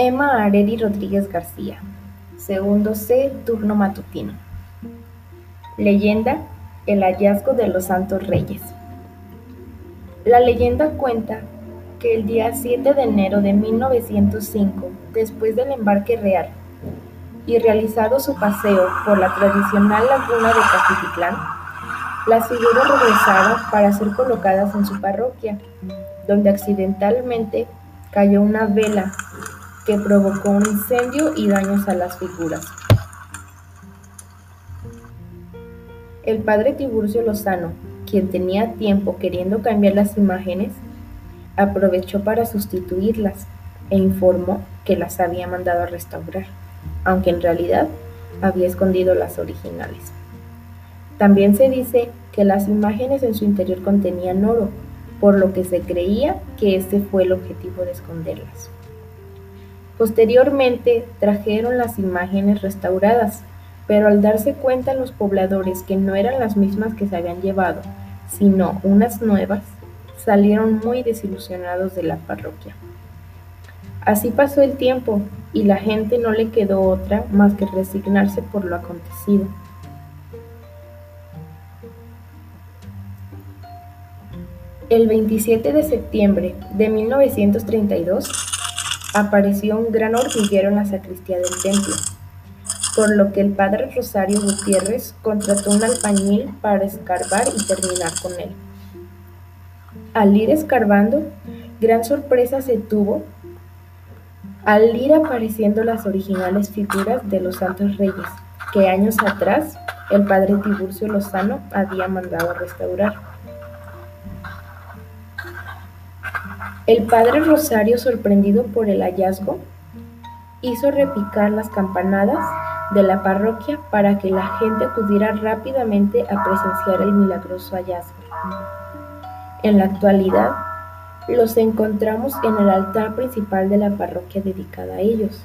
Emma Areri Rodríguez García, segundo C, turno matutino. Leyenda, el hallazgo de los Santos Reyes. La leyenda cuenta que el día 7 de enero de 1905, después del embarque real y realizado su paseo por la tradicional laguna de Cajititlán, las figuras regresaron para ser colocadas en su parroquia, donde accidentalmente cayó una vela que provocó un incendio y daños a las figuras. El padre Tiburcio Lozano, quien tenía tiempo queriendo cambiar las imágenes, aprovechó para sustituirlas e informó que las había mandado a restaurar, aunque en realidad había escondido las originales. También se dice que las imágenes en su interior contenían oro, por lo que se creía que este fue el objetivo de esconderlas. Posteriormente trajeron las imágenes restauradas, pero al darse cuenta los pobladores que no eran las mismas que se habían llevado, sino unas nuevas, salieron muy desilusionados de la parroquia. Así pasó el tiempo y la gente no le quedó otra más que resignarse por lo acontecido. El 27 de septiembre de 1932, apareció un gran hormiguero en la sacristía del templo, por lo que el padre Rosario Gutiérrez contrató un albañil para escarbar y terminar con él. Al ir escarbando, gran sorpresa se tuvo al ir apareciendo las originales figuras de los santos reyes que años atrás el padre Tiburcio Lozano había mandado restaurar. El padre Rosario, sorprendido por el hallazgo, hizo repicar las campanadas de la parroquia para que la gente acudiera rápidamente a presenciar el milagroso hallazgo. En la actualidad, los encontramos en el altar principal de la parroquia dedicada a ellos.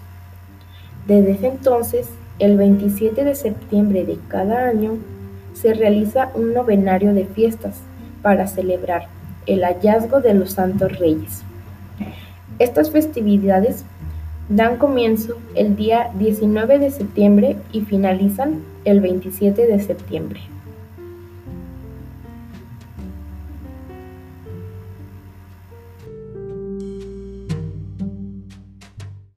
Desde ese entonces, el 27 de septiembre de cada año, se realiza un novenario de fiestas para celebrar el hallazgo de los Santos Reyes. Estas festividades dan comienzo el día 19 de septiembre y finalizan el 27 de septiembre.